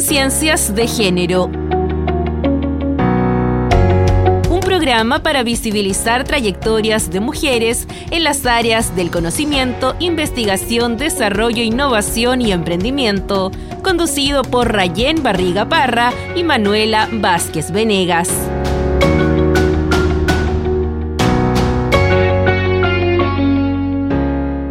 Conciencias de Género. Un programa para visibilizar trayectorias de mujeres en las áreas del conocimiento, investigación, desarrollo, innovación y emprendimiento, conducido por Rayén Barriga Parra y Manuela Vázquez Venegas.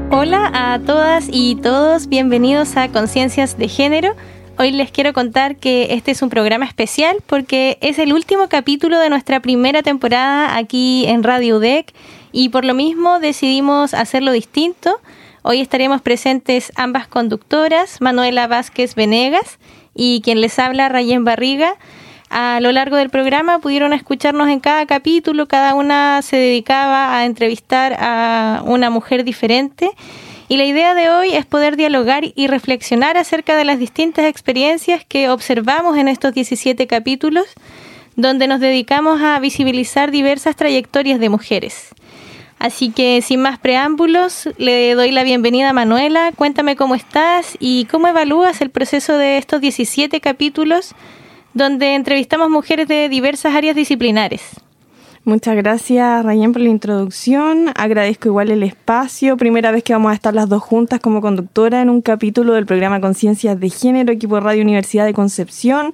Hola a todas y todos, bienvenidos a Conciencias de Género. Hoy les quiero contar que este es un programa especial porque es el último capítulo de nuestra primera temporada aquí en Radio UDEC y por lo mismo decidimos hacerlo distinto. Hoy estaremos presentes ambas conductoras, Manuela Vázquez Venegas y quien les habla, Rayén Barriga. A lo largo del programa pudieron escucharnos en cada capítulo, cada una se dedicaba a entrevistar a una mujer diferente y la idea de hoy es poder dialogar y reflexionar acerca de las distintas experiencias que observamos en estos 17 capítulos, donde nos dedicamos a visibilizar diversas trayectorias de mujeres. Así que sin más preámbulos, le doy la bienvenida a Manuela. Cuéntame cómo estás y cómo evalúas el proceso de estos 17 capítulos donde entrevistamos mujeres de diversas áreas disciplinares. Muchas gracias, Rayen, por la introducción. Agradezco igual el espacio. Primera vez que vamos a estar las dos juntas como conductora en un capítulo del programa Conciencias de Género, equipo Radio Universidad de Concepción.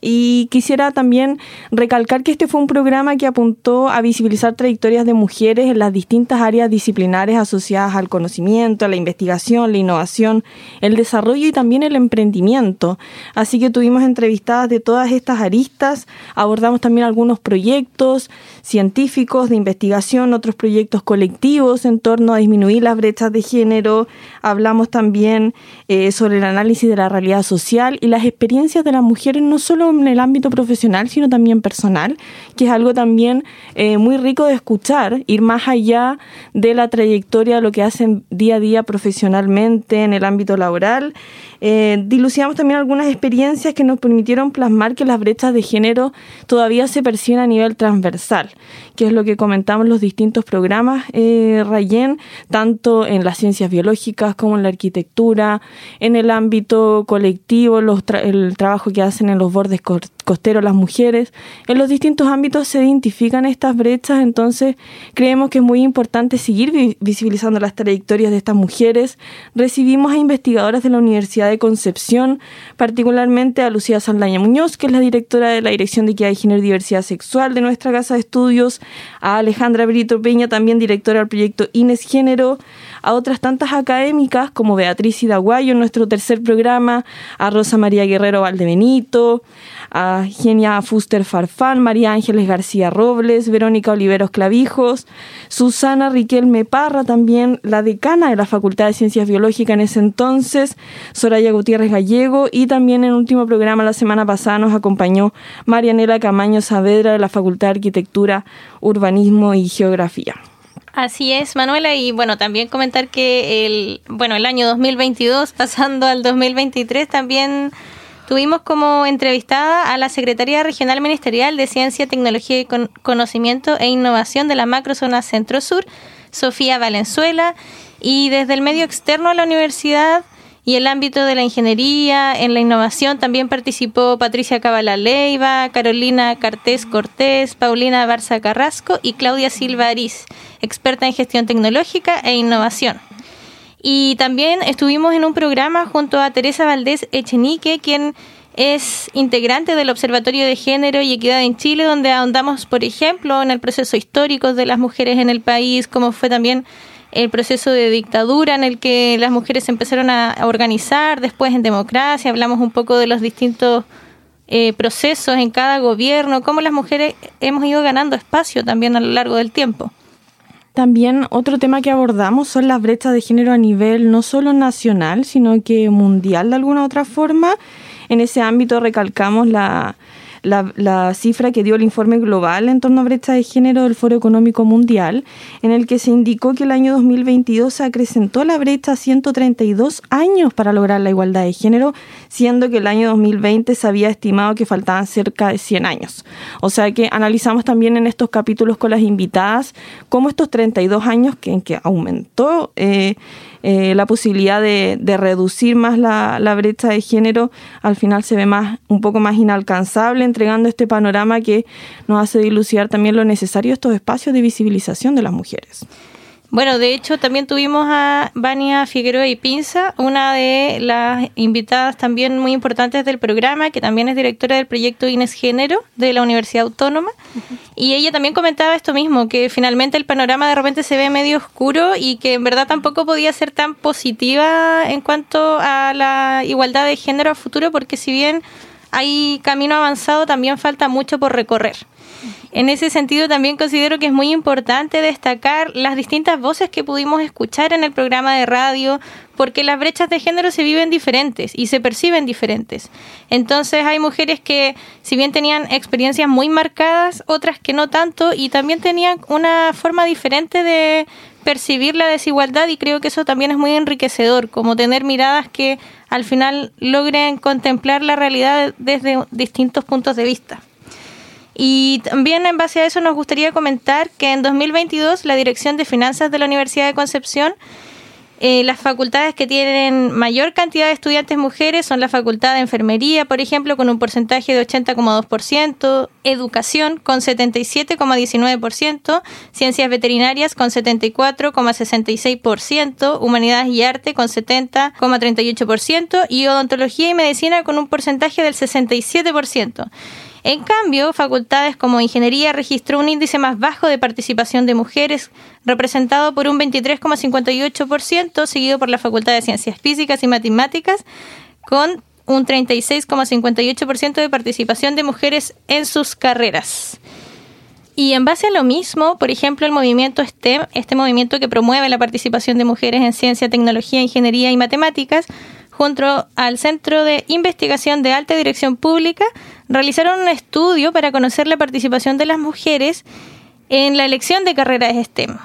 Y quisiera también recalcar que este fue un programa que apuntó a visibilizar trayectorias de mujeres en las distintas áreas disciplinares asociadas al conocimiento, a la investigación, la innovación, el desarrollo y también el emprendimiento. Así que tuvimos entrevistadas de todas estas aristas, abordamos también algunos proyectos científicos de investigación, otros proyectos colectivos en torno a disminuir las brechas de género, hablamos también eh, sobre el análisis de la realidad social y las experiencias de las mujeres no solo en el ámbito profesional, sino también personal, que es algo también eh, muy rico de escuchar, ir más allá de la trayectoria, de lo que hacen día a día profesionalmente en el ámbito laboral. Eh, dilucidamos también algunas experiencias que nos permitieron plasmar que las brechas de género todavía se perciben a nivel transversal, que es lo que comentamos en los distintos programas, eh, Rayen, tanto en las ciencias biológicas como en la arquitectura, en el ámbito colectivo, el trabajo que hacen en los bordes recordar costero las mujeres. En los distintos ámbitos se identifican estas brechas, entonces creemos que es muy importante seguir visibilizando las trayectorias de estas mujeres. Recibimos a investigadoras de la Universidad de Concepción, particularmente a Lucía Saldaña Muñoz, que es la directora de la Dirección de Equidad de Género y Diversidad Sexual de nuestra Casa de Estudios, a Alejandra Brito Peña, también directora del proyecto Ines Género, a otras tantas académicas como Beatriz Hidaguayo en nuestro tercer programa, a Rosa María Guerrero Valdebenito, a Genia Fuster Farfán, María Ángeles García Robles, Verónica Oliveros Clavijos, Susana Riquelme Parra, también la decana de la Facultad de Ciencias Biológicas en ese entonces, Soraya Gutiérrez Gallego, y también en el último programa la semana pasada nos acompañó Marianela Camaño Saavedra de la Facultad de Arquitectura, Urbanismo y Geografía. Así es, Manuela, y bueno, también comentar que el, bueno, el año 2022, pasando al 2023, también tuvimos como entrevistada a la Secretaría Regional Ministerial de Ciencia, Tecnología y Conocimiento e Innovación de la Macrozona Centro Sur, Sofía Valenzuela, y desde el medio externo a la universidad y el ámbito de la ingeniería, en la innovación también participó Patricia Cabala Leiva, Carolina Cartés Cortés, Paulina Barza Carrasco y Claudia Silva Ariz, experta en gestión tecnológica e innovación. Y también estuvimos en un programa junto a Teresa Valdés Echenique, quien es integrante del Observatorio de Género y Equidad en Chile, donde ahondamos, por ejemplo, en el proceso histórico de las mujeres en el país, como fue también el proceso de dictadura en el que las mujeres empezaron a organizar, después en democracia, hablamos un poco de los distintos eh, procesos en cada gobierno, cómo las mujeres hemos ido ganando espacio también a lo largo del tiempo. También otro tema que abordamos son las brechas de género a nivel no solo nacional, sino que mundial de alguna otra forma. En ese ámbito recalcamos la, la, cifra que dio el informe global en torno a brecha de género del Foro Económico Mundial, en el que se indicó que el año 2022 se acrecentó la brecha a 132 años para lograr la igualdad de género, siendo que el año 2020 se había estimado que faltaban cerca de 100 años. O sea que analizamos también en estos capítulos con las invitadas cómo estos 32 años que, en que aumentó eh, eh, la posibilidad de, reducir más la, la, brecha de género al final se ve más un poco más inalcanzable, entregando este panorama que nos hace dilucidar también lo necesario de estos espacios de visibilización de las mujeres. Bueno, de hecho también tuvimos a Vania Figueroa y Pinza, una de las invitadas también muy importantes del programa, que también es directora del proyecto Ines Género de la Universidad Autónoma. Y ella también comentaba esto mismo, que finalmente el panorama de repente se ve medio oscuro y que en verdad tampoco podía ser tan positiva en cuanto a la igualdad de género a futuro, porque si bien hay camino avanzado, también falta mucho por recorrer. En ese sentido, también considero que es muy importante destacar las distintas voces que pudimos escuchar en el programa de radio, porque las brechas de género se viven diferentes y se perciben diferentes. Entonces hay mujeres que, si bien tenían experiencias muy marcadas, otras que no tanto, y también tenían una forma diferente de percibir la desigualdad y creo que eso también es muy enriquecedor, como tener miradas que al final logren contemplar la realidad desde distintos puntos de vista. Y también en base a eso nos gustaría comentar que en 2022 la Dirección de Finanzas de la Universidad de Concepción eh, las facultades que tienen mayor cantidad de estudiantes mujeres son la Facultad de Enfermería, por ejemplo, con un porcentaje de 80,2%, Educación con 77,19%, Ciencias Veterinarias con 74,66%, Humanidades y Arte con 70,38% y Odontología y Medicina con un porcentaje del 67%. En cambio, facultades como ingeniería registró un índice más bajo de participación de mujeres, representado por un 23,58%, seguido por la Facultad de Ciencias Físicas y Matemáticas, con un 36,58% de participación de mujeres en sus carreras. Y en base a lo mismo, por ejemplo, el movimiento STEM, este movimiento que promueve la participación de mujeres en ciencia, tecnología, ingeniería y matemáticas, junto al Centro de Investigación de Alta Dirección Pública, realizaron un estudio para conocer la participación de las mujeres en la elección de carreras STEM.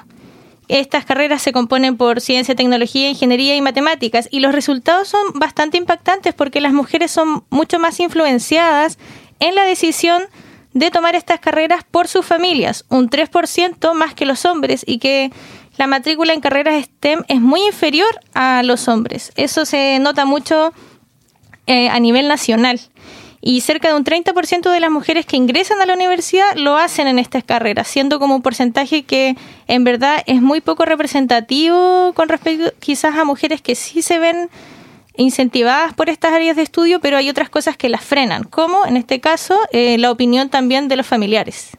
Estas carreras se componen por ciencia, tecnología, ingeniería y matemáticas y los resultados son bastante impactantes porque las mujeres son mucho más influenciadas en la decisión de tomar estas carreras por sus familias, un 3% más que los hombres y que la matrícula en carreras STEM es muy inferior a los hombres. Eso se nota mucho eh, a nivel nacional. Y cerca de un 30% de las mujeres que ingresan a la universidad lo hacen en estas carreras, siendo como un porcentaje que en verdad es muy poco representativo con respecto quizás a mujeres que sí se ven incentivadas por estas áreas de estudio, pero hay otras cosas que las frenan, como en este caso eh, la opinión también de los familiares.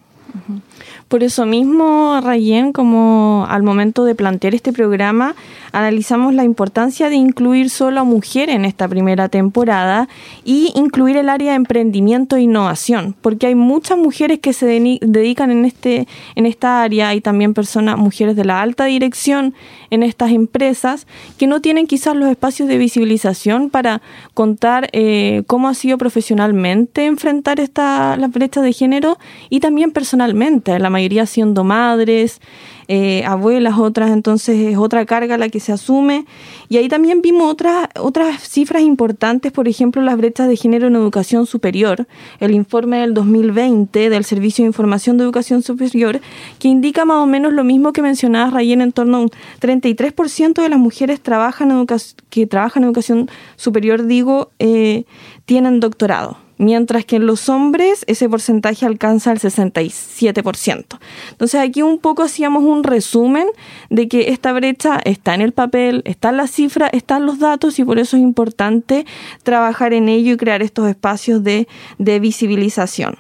Por eso mismo, Rayen, como al momento de plantear este programa, analizamos la importancia de incluir solo a mujeres en esta primera temporada y incluir el área de emprendimiento e innovación, porque hay muchas mujeres que se dedican en este en esta área y también personas mujeres de la alta dirección en estas empresas que no tienen quizás los espacios de visibilización para contar eh, cómo ha sido profesionalmente enfrentar esta las brechas de género y también personalmente la mayoría siendo madres, eh, abuelas, otras, entonces es otra carga la que se asume. Y ahí también vimos otras, otras cifras importantes, por ejemplo, las brechas de género en educación superior, el informe del 2020 del Servicio de Información de Educación Superior, que indica más o menos lo mismo que mencionaba Rayen, en torno a un 33% de las mujeres trabajan que trabajan en educación superior, digo, eh, tienen doctorado mientras que en los hombres ese porcentaje alcanza el 67%. Entonces aquí un poco hacíamos un resumen de que esta brecha está en el papel, está en la cifra, están los datos y por eso es importante trabajar en ello y crear estos espacios de, de visibilización.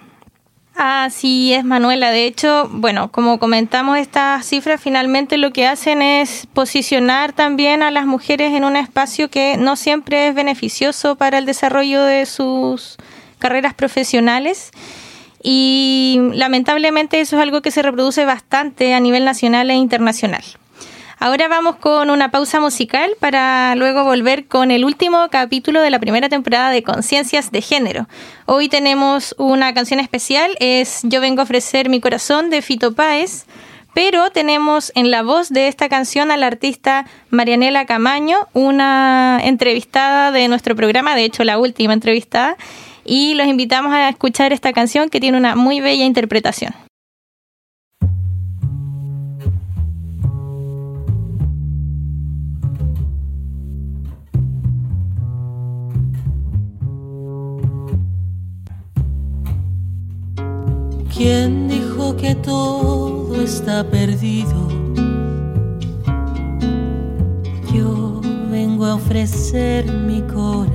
Así es, Manuela. De hecho, bueno, como comentamos, estas cifras finalmente lo que hacen es posicionar también a las mujeres en un espacio que no siempre es beneficioso para el desarrollo de sus carreras profesionales y lamentablemente eso es algo que se reproduce bastante a nivel nacional e internacional. Ahora vamos con una pausa musical para luego volver con el último capítulo de la primera temporada de Conciencias de Género. Hoy tenemos una canción especial, es Yo vengo a ofrecer mi corazón de Fito Páez, pero tenemos en la voz de esta canción a la artista Marianela Camaño, una entrevistada de nuestro programa, de hecho la última entrevistada, y los invitamos a escuchar esta canción que tiene una muy bella interpretación. ¿Quién dijo que todo está perdido? Yo vengo a ofrecer mi corazón.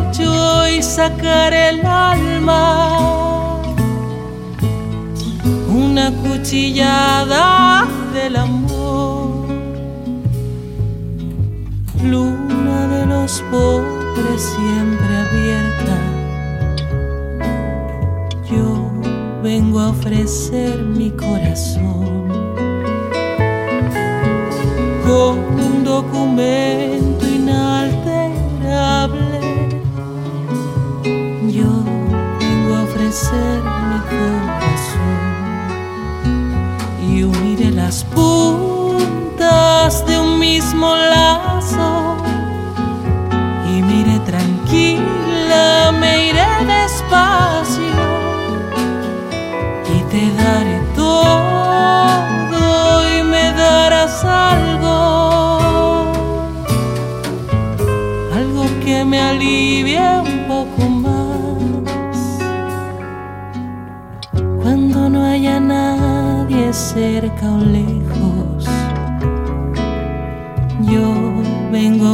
y sacar el alma. Una cuchillada del amor, luna de los pobres siempre abierta vengo a ofrecer mi corazón con un documento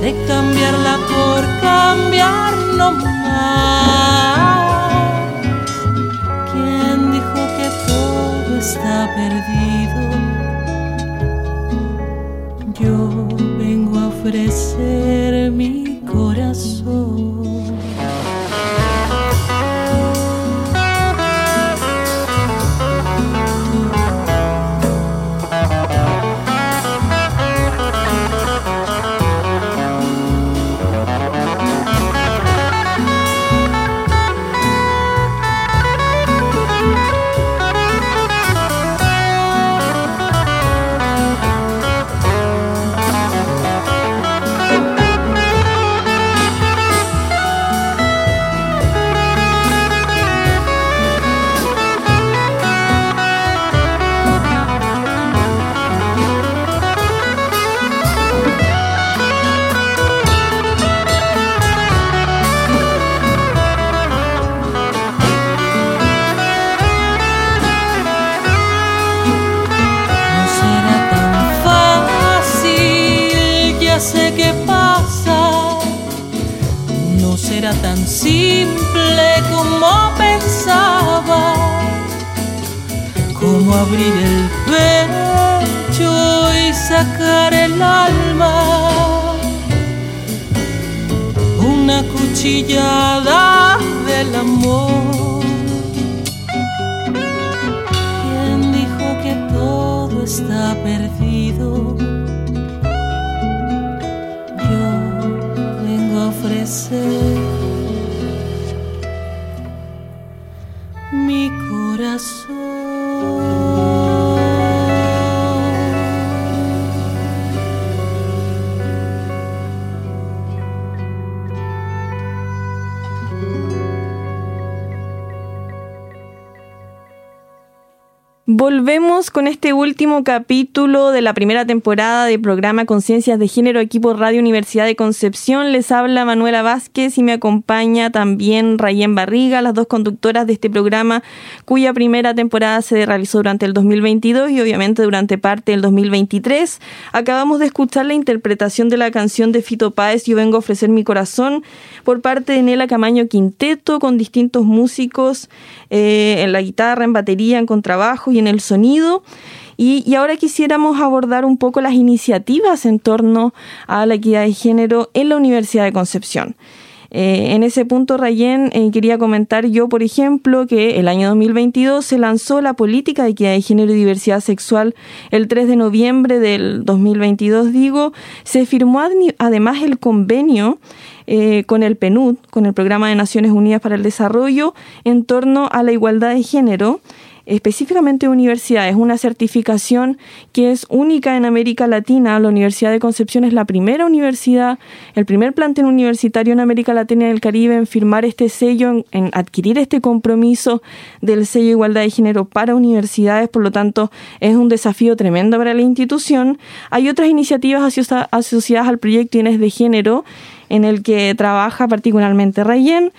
De cambiarla por cambiar no más. ¿Quién dijo que todo está perdido? Yo vengo a ofrecer mi corazón. Abrir el pecho y sacar el alma. Una cuchillada del amor. ¿Quién dijo que todo está perdido? Yo vengo a ofrecer coração. Volvemos con este último capítulo de la primera temporada del programa Conciencias de Género, equipo Radio Universidad de Concepción. Les habla Manuela Vázquez y me acompaña también Rayén Barriga, las dos conductoras de este programa, cuya primera temporada se realizó durante el 2022 y obviamente durante parte del 2023. Acabamos de escuchar la interpretación de la canción de Fito Páez, Yo vengo a ofrecer mi corazón, por parte de Nela Camaño Quinteto, con distintos músicos eh, en la guitarra, en batería, en contrabajo y el sonido. Y, ahora quisiéramos abordar un poco las iniciativas en torno a la equidad de género en la Universidad de Concepción. Eh, en ese punto, Rayén, eh, quería comentar yo, por ejemplo, que el año 2022 se lanzó la política de equidad de género y diversidad sexual el 3 de noviembre del 2022, digo, se firmó además el convenio eh, con el PNUD, con el Programa de Naciones Unidas para el Desarrollo, en torno a la igualdad de género específicamente universidades, una certificación que es única en América Latina. La Universidad de Concepción es la primera universidad, el primer plantel universitario en América Latina y el Caribe en firmar este sello, en, adquirir este compromiso del sello de igualdad de género para universidades. Por lo tanto, es un desafío tremendo para la institución. Hay otras iniciativas asociadas al proyecto Inés de Género en el que trabaja particularmente Rayen.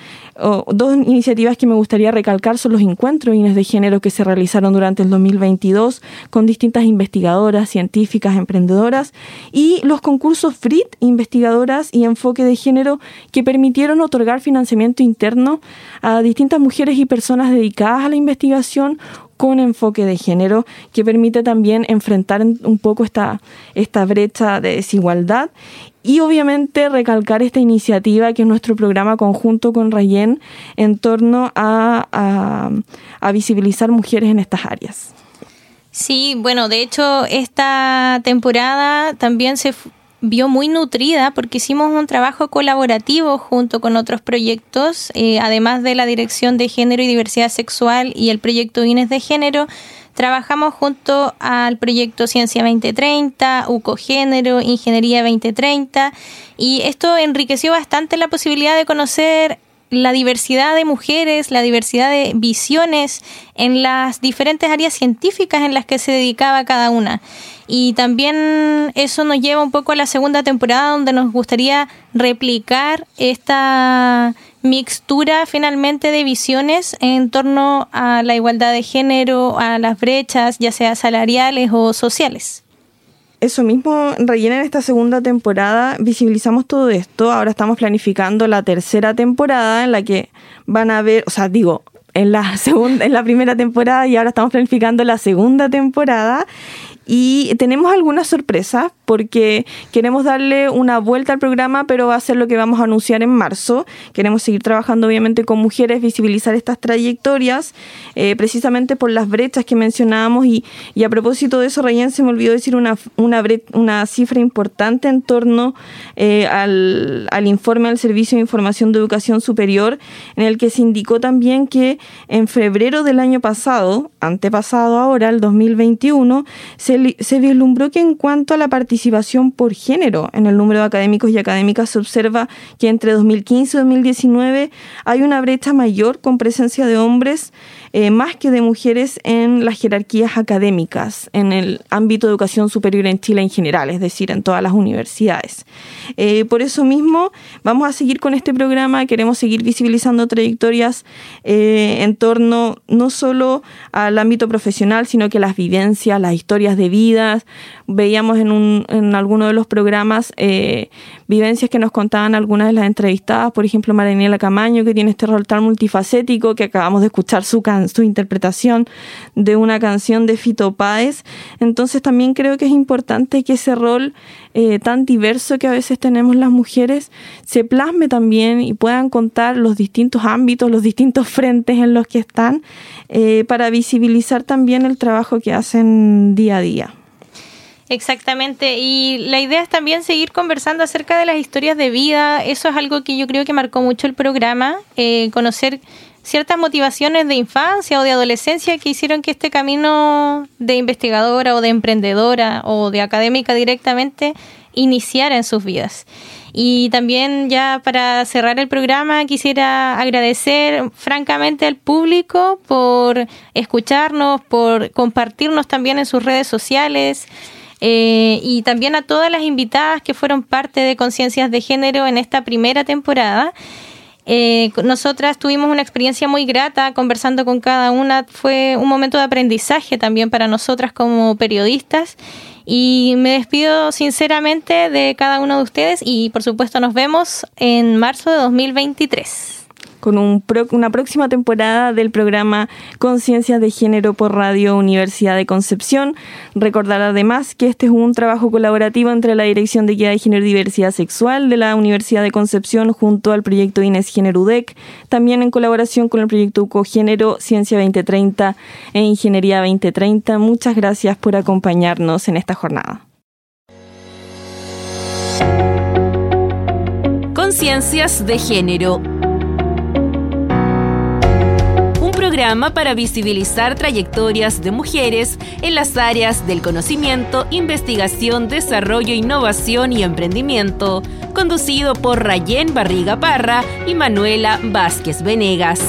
dos iniciativas que me gustaría recalcar son los encuentros de género que se realizaron durante el 2022 con distintas investigadoras, científicas, emprendedoras y los concursos FRIT, investigadoras y enfoque de género que permitieron otorgar financiamiento interno a distintas mujeres y personas dedicadas a la investigación con enfoque de género que permite también enfrentar un poco esta, esta brecha de desigualdad y obviamente recalcar esta iniciativa que es nuestro programa conjunto con Rayen en torno a, a, visibilizar mujeres en estas áreas. Sí, bueno, de hecho esta temporada también se vio muy nutrida porque hicimos un trabajo colaborativo junto con otros proyectos, eh, además de la Dirección de Género y Diversidad Sexual y el proyecto INES de Género. Trabajamos junto al proyecto Ciencia 2030, UCOGénero, Ingeniería 2030 y esto enriqueció bastante la posibilidad de conocer la diversidad de mujeres, la diversidad de visiones en las diferentes áreas científicas en las que se dedicaba cada una. Y también eso nos lleva un poco a la segunda temporada donde nos gustaría replicar esta mixtura finalmente de visiones en torno a la igualdad de género, a las brechas, ya sea salariales o sociales. Eso mismo, rellena en esta segunda temporada, visibilizamos todo esto. Ahora estamos planificando la tercera temporada en la que van a ver, o sea, digo, en la segunda, en la primera temporada y ahora estamos planificando la segunda temporada y tenemos algunas sorpresas porque queremos darle una vuelta al programa, pero va a ser lo que vamos a anunciar en marzo. Queremos seguir trabajando obviamente con mujeres, visibilizar estas trayectorias, eh, precisamente por las brechas que mencionábamos. Y, a propósito de eso, Rayen se me olvidó decir una, una, una cifra importante en torno eh, al, al informe del Servicio de Información de Educación Superior, en el que se indicó también que en febrero del año pasado, antepasado ahora, el 2021, se se, vislumbró que en cuanto a la participación por género en el número de académicos y académicas se observa que entre 2015 y 2019 hay una brecha mayor con presencia de hombres eh, más que de mujeres en las jerarquías académicas, en el ámbito de educación superior en Chile en general, es decir, en todas las universidades. Eh, por eso mismo, vamos a seguir con este programa, queremos seguir visibilizando trayectorias eh, en torno no solo al ámbito profesional, sino que las vivencias, las historias de vidas. Veíamos en, un, en alguno de los programas vivencias que nos contaban algunas de las entrevistadas, por ejemplo, Mariniela Camaño, que tiene este rol tan multifacético, que acabamos de escuchar su canción su interpretación de una canción de Fito Páez. Entonces también creo que es importante que ese rol eh, tan diverso que a veces tenemos las mujeres se plasme también y puedan contar los distintos ámbitos, los distintos frentes en los que están, eh, para visibilizar también el trabajo que hacen día a día. Exactamente, y la idea es también seguir conversando acerca de las historias de vida, eso es algo que yo creo que marcó mucho el programa, eh, conocer ciertas motivaciones de infancia o de adolescencia que hicieron que este camino de investigadora o de emprendedora o de académica directamente iniciara en sus vidas. Y también ya para cerrar el programa quisiera agradecer francamente al público por escucharnos, por compartirnos también en sus redes sociales. Eh, y también a todas las invitadas que fueron parte de Conciencias de Género en esta primera temporada. Eh, nosotras tuvimos una experiencia muy grata conversando con cada una. Fue un momento de aprendizaje también para nosotras como periodistas. Y me despido sinceramente de cada uno de ustedes y por supuesto nos vemos en marzo de 2023 con una próxima temporada del programa Conciencias de Género por Radio Universidad de Concepción. Recordar además que este es un trabajo colaborativo entre la Dirección de Guía de Género y Diversidad Sexual de la Universidad de Concepción junto al proyecto Inés Género UDEC, también en colaboración con el proyecto UCO Ciencia 2030 e Ingeniería 2030. Muchas gracias por acompañarnos en esta jornada. Conciencias de Género para visibilizar trayectorias de mujeres en las áreas del conocimiento, investigación, desarrollo, innovación y emprendimiento, conducido por Rayén Barriga Parra y Manuela Vázquez Venegas.